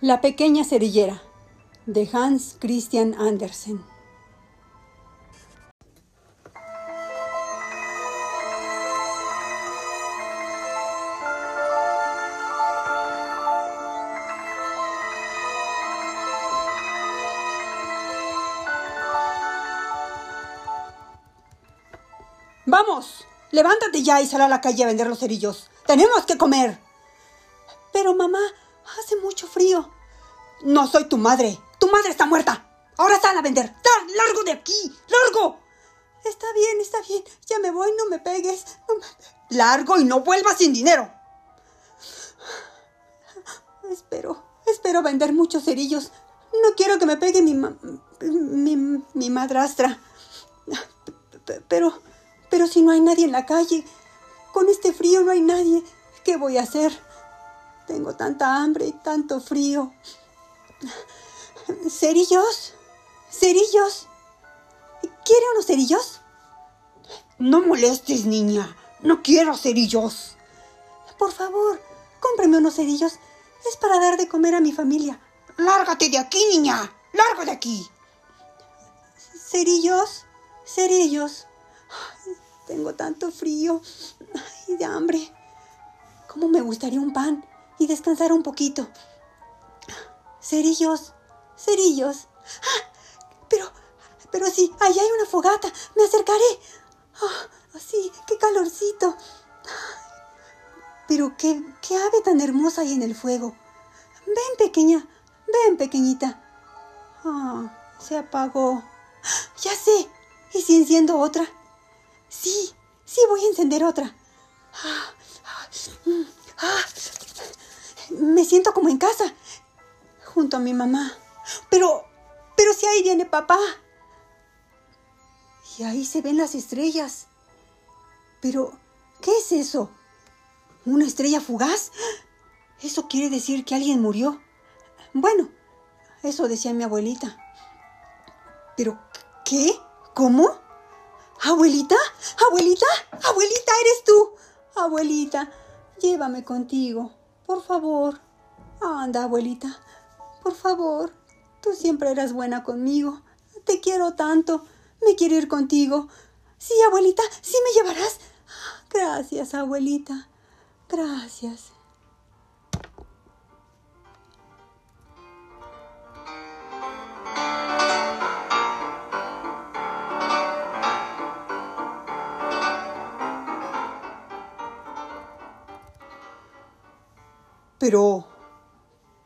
La pequeña cerillera de Hans Christian Andersen. Vamos, levántate ya y sal a la calle a vender los cerillos. Tenemos que comer. Pero mamá, hace mucho frío. No soy tu madre. Tu madre está muerta. Ahora sal a vender. ¡Sal! ¡Largo de aquí! ¡Largo! Está bien, está bien. Ya me voy, no me pegues. Largo y no vuelvas sin dinero. Espero, espero vender muchos cerillos. No quiero que me pegue mi, mi, mi madrastra. Pero, pero si no hay nadie en la calle, con este frío no hay nadie, ¿qué voy a hacer? Tengo tanta hambre y tanto frío. ¿Cerillos? ¿Cerillos? ¿Quiere unos cerillos? No molestes, niña. No quiero cerillos. Por favor, cómpreme unos cerillos. Es para dar de comer a mi familia. Lárgate de aquí, niña. Largo de aquí. Cerillos, cerillos. tengo tanto frío y de hambre. ¿Cómo me gustaría un pan y descansar un poquito? Cerillos, cerillos. ¡Ah! Pero, pero sí, allá hay una fogata. Me acercaré. ¡Ah! sí, qué calorcito. Pero qué, qué ave tan hermosa hay en el fuego. Ven, pequeña, ven, pequeñita. Ah, se apagó. Ya sé. ¿Y si enciendo otra? Sí, sí, voy a encender otra. Me siento como en casa, junto a mi mamá. Pero, pero si ahí viene papá. Y ahí se ven las estrellas. Pero, ¿qué es eso? ¿Una estrella fugaz? ¿Eso quiere decir que alguien murió? Bueno, eso decía mi abuelita. Pero, ¿qué? ¿Cómo? ¿Abuelita? ¿Abuelita? ¿Abuelita eres tú? Abuelita, llévame contigo, por favor. Anda, abuelita, por favor. Tú siempre eras buena conmigo. Te quiero tanto. Me quiero ir contigo. Sí, abuelita, sí me llevarás. Gracias, abuelita. Gracias. Pero...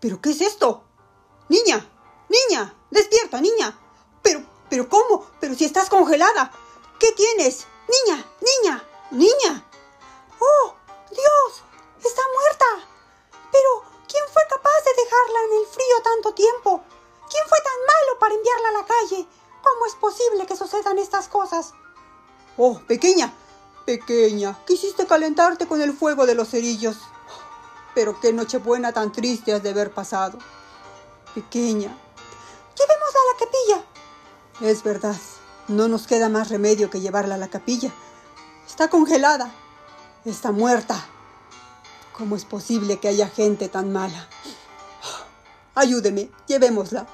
¿Pero qué es esto? Niña, niña, despierta, niña. Pero, pero ¿cómo? Pero si estás congelada. ¿Qué tienes? Niña, niña, niña. ¡Oh, Dios! Está muerta. Pero, ¿quién fue capaz de dejarla en el frío tanto tiempo? ¿Quién fue tan malo para enviarla a la calle? ¿Cómo es posible que sucedan estas cosas? Oh, pequeña, pequeña, quisiste calentarte con el fuego de los cerillos. Pero qué nochebuena tan triste has de haber pasado. Pequeña. Llevémosla a la capilla. Es verdad, no nos queda más remedio que llevarla a la capilla. Está congelada. Está muerta. ¿Cómo es posible que haya gente tan mala? Ayúdeme, llevémosla.